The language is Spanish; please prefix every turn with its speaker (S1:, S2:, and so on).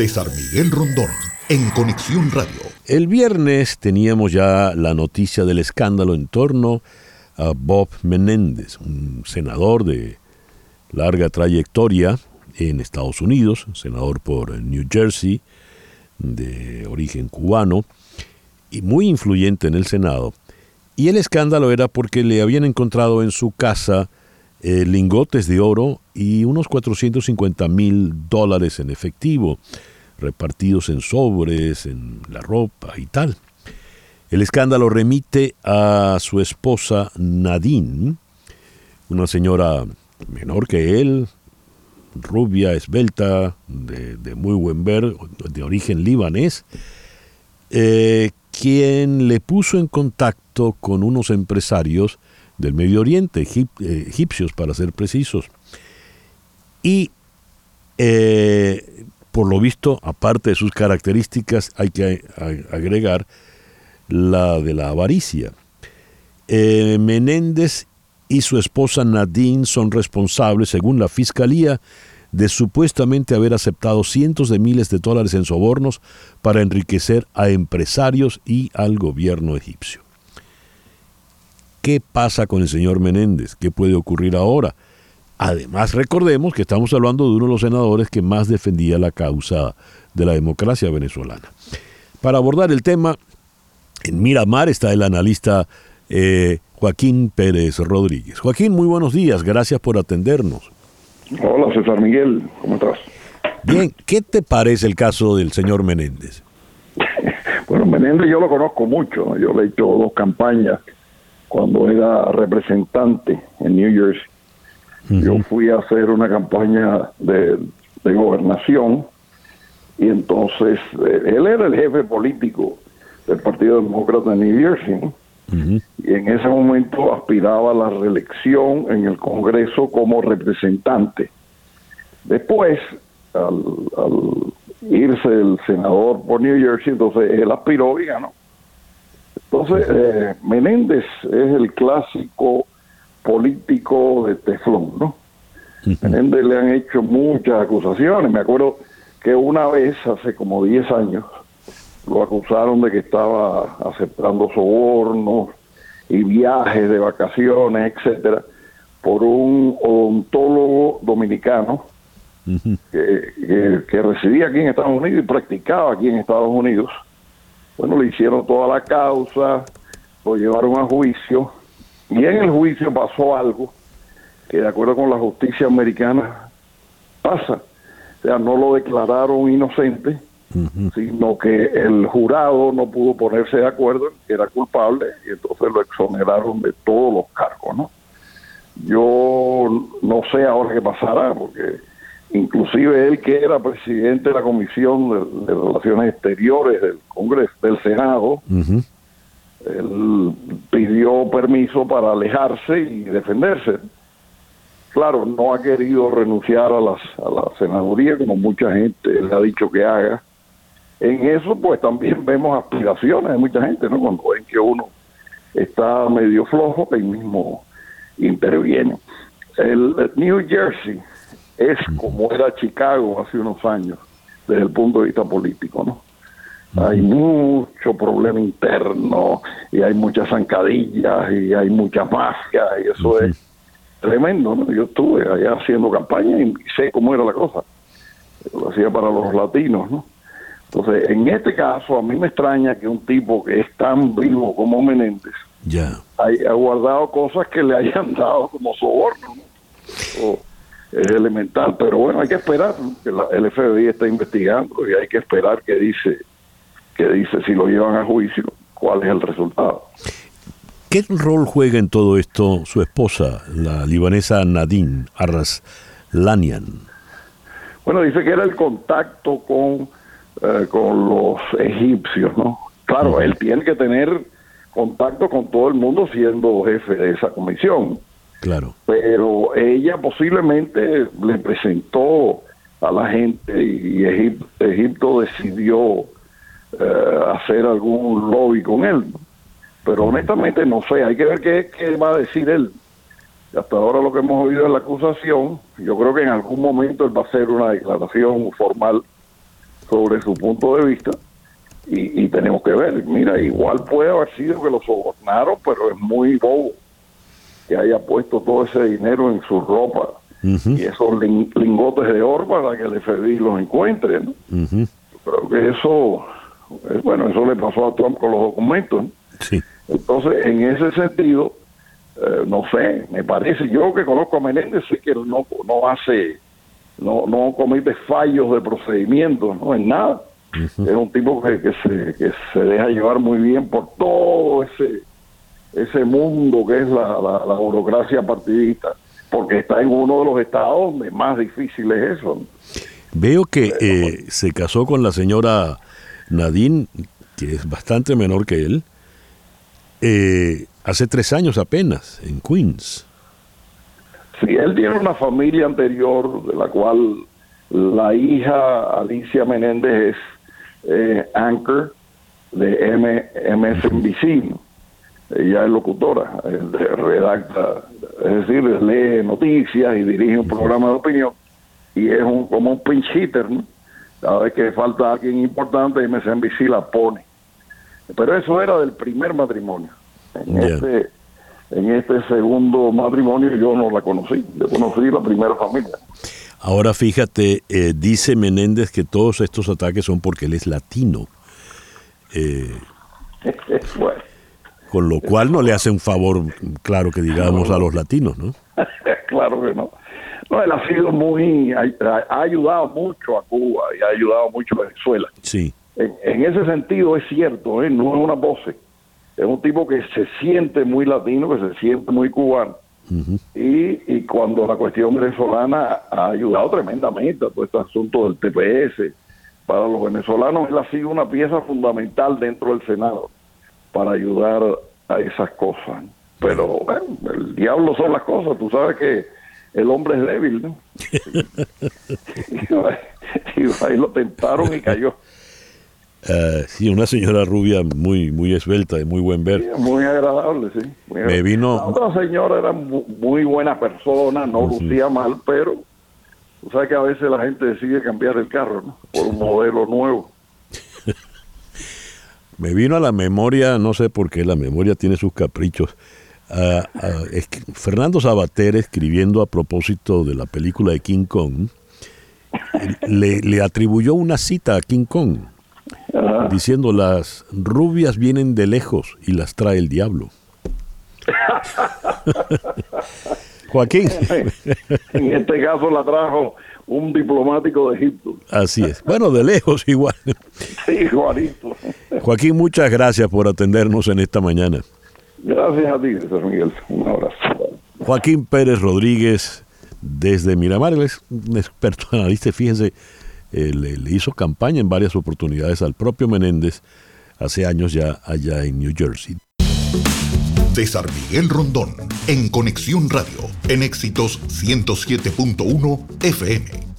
S1: César Miguel Rondón, en Conexión Radio.
S2: El viernes teníamos ya la noticia del escándalo en torno a Bob Menéndez, un senador de larga trayectoria en Estados Unidos, senador por New Jersey, de origen cubano, y muy influyente en el Senado. Y el escándalo era porque le habían encontrado en su casa eh, lingotes de oro y unos 450 mil dólares en efectivo, repartidos en sobres, en la ropa y tal. El escándalo remite a su esposa Nadine, una señora menor que él, rubia, esbelta, de, muy buen ver, de origen libanés, eh, quien le puso en contacto con unos empresarios del Medio Oriente, eh, egipcios para ser precisos. Y eh, por lo visto, aparte de sus características, hay que agregar la de la avaricia. Eh, Menéndez y su esposa Nadine son responsables, según la Fiscalía, de supuestamente haber aceptado cientos de miles de dólares en sobornos para enriquecer a empresarios y al gobierno egipcio. ¿Qué pasa con el señor Menéndez? ¿Qué puede ocurrir ahora? Además, recordemos que estamos hablando de uno de los senadores que más defendía la causa de la democracia venezolana. Para abordar el tema, en Miramar está el analista eh, Joaquín Pérez Rodríguez. Joaquín, muy buenos días, gracias por atendernos.
S3: Hola César Miguel, ¿cómo estás?
S2: Bien, ¿qué te parece el caso del señor Menéndez?
S3: bueno, Menéndez yo lo conozco mucho, yo le he hecho dos campañas cuando era representante en New Jersey. Yo fui a hacer una campaña de, gobernación y entonces eh, él era el jefe político del Partido Demócrata de New Jersey y en ese momento aspiraba a la reelección en el Congreso como representante. Después, al, al irse el senador por New Jersey, entonces él aspiró y ganó. Entonces, eh, Menéndez es el clásico político de Teflón, ¿no? Menéndez le han hecho muchas acusaciones. Me acuerdo que una vez, hace como 10 años, lo acusaron de que estaba aceptando sobornos y viajes de vacaciones, etcétera, por un odontólogo dominicano que, que residía aquí en Estados Unidos y practicaba aquí en Estados Unidos bueno, le hicieron toda la causa, lo llevaron a juicio y en el juicio pasó algo que de acuerdo con la justicia americana pasa. O sea, no lo declararon inocente, sino que el jurado no pudo ponerse de acuerdo que era culpable y entonces lo exoneraron de todos los cargos, ¿no? Yo no sé ahora qué pasará, porque inclusive él que era presidente de la Comisión de, Relaciones Exteriores del Congreso, del Senado, él pidió permiso para alejarse y defenderse. Claro, no ha querido renunciar a, las, a la senaduría como mucha gente le ha dicho que haga. En eso pues también vemos aspiraciones de mucha gente, ¿no? Cuando ven que uno está medio flojo, ahí mismo interviene. El New Jersey es como era Chicago hace unos años, desde el punto de vista político, ¿no? Hay mucho problema interno y hay muchas zancadillas y hay mucha mafia y eso es tremendo, ¿no? Yo estuve allá haciendo campaña y sé cómo era la cosa. Lo hacía para los latinos, ¿no? Entonces, en este caso, a mí me extraña que un tipo que es tan vivo como Menéndez
S2: ya
S3: haya guardado cosas que le hayan dado como soborno, ¿no? Es elemental, pero bueno, hay que esperar, que el FBI está investigando y hay que esperar que dice, que dice si lo llevan a juicio, cuál es el resultado.
S2: ¿Qué rol juega en todo esto su esposa, la libanesa Nadine Arraslanian?
S3: Bueno, dice que era el contacto con, eh, con los egipcios, ¿no? Claro, él tiene que tener contacto con todo el mundo siendo jefe de esa comisión
S2: Claro.
S3: Pero ella posiblemente le presentó a la gente y Egipto, decidió eh, hacer algún lobby con él. Pero honestamente no sé, hay que ver qué, qué va a decir él. Hasta ahora lo que hemos oído es la acusación. Yo creo que en algún momento él va a hacer una declaración formal sobre su punto de vista y, tenemos que ver. Mira, igual puede haber sido que lo sobornaron, pero es muy bobo que haya puesto todo ese dinero en su ropa y esos lingotes de oro para que el FBI los encuentre. ¿no? Creo que eso, eh, bueno, eso le pasó a Trump con los documentos. Sí. Entonces, en ese sentido, eh, no sé, me parece, yo que conozco a Menéndez, sé que no, no hace, no, no comete fallos de procedimiento, no en nada. Es un tipo que, que, se, que se deja llevar muy bien por todo ese ese mundo que es la, la, burocracia partidista, porque está en uno de los estados donde más difícil es eso.
S2: Veo que eh, se casó con la señora Nadine, que es bastante menor que él, eh, hace tres años apenas, en Queens.
S3: Sí, él tiene una familia anterior de la cual la hija Alicia Menéndez es eh, anchor de M MSNBC. Ella es locutora, redacta, es decir, lee noticias y dirige un programa de opinión y es un, como un pinch hitter, Cada vez que falta alguien importante, MSNBC la pone. Pero eso era del primer matrimonio. En este en este segundo matrimonio yo no la conocí, yo conocí la primera familia.
S2: Ahora fíjate, eh, dice Menéndez que todos estos ataques son porque él es latino. Eh, con lo cual no le hace un favor, claro que digamos, a los latinos, ¿no?
S3: claro que no. No, él ha sido muy, ha, ayudado mucho a Cuba y ha ayudado mucho a Venezuela.
S2: Sí.
S3: En, ese sentido es cierto, ¿eh? no es una pose. Es un tipo que se siente muy latino, que se siente muy cubano. y, y, cuando la cuestión venezolana ha ayudado tremendamente a todo este asunto del TPS, para los venezolanos él ha sido una pieza fundamental dentro del Senado para ayudar a esas cosas. Pero bueno, el diablo son las cosas, tú sabes que el hombre es débil, ¿no? y, ahí lo tentaron y cayó.
S2: Uh, sí, una señora rubia muy muy esbelta, de muy buen ver.
S3: muy agradable, sí.
S2: Me vino...
S3: La otra señora era muy, buena persona, no lucía mal, pero tú sabes que a veces la gente decide cambiar el carro, ¿no? Por un modelo nuevo.
S2: Me vino a la memoria, no sé por qué, la memoria tiene sus caprichos. Fernando Sabater, escribiendo a propósito de la película de King Kong, le, atribuyó una cita a King Kong, diciendo las rubias vienen de lejos y las trae el diablo. Joaquín.
S3: en este caso la trajo un diplomático de Egipto.
S2: Así es. Bueno, de lejos igual.
S3: Sí, Juanito.
S2: Joaquín, muchas gracias por atendernos en esta mañana.
S3: Gracias a ti, César Miguel. Un abrazo.
S2: Joaquín Pérez Rodríguez, desde Miramar, es un experto analista, fíjense, eh, le, le hizo campaña en varias oportunidades al propio Menéndez hace años ya allá en New Jersey.
S1: César Miguel Rondón, en Conexión Radio, en Éxitos 107.1 FM.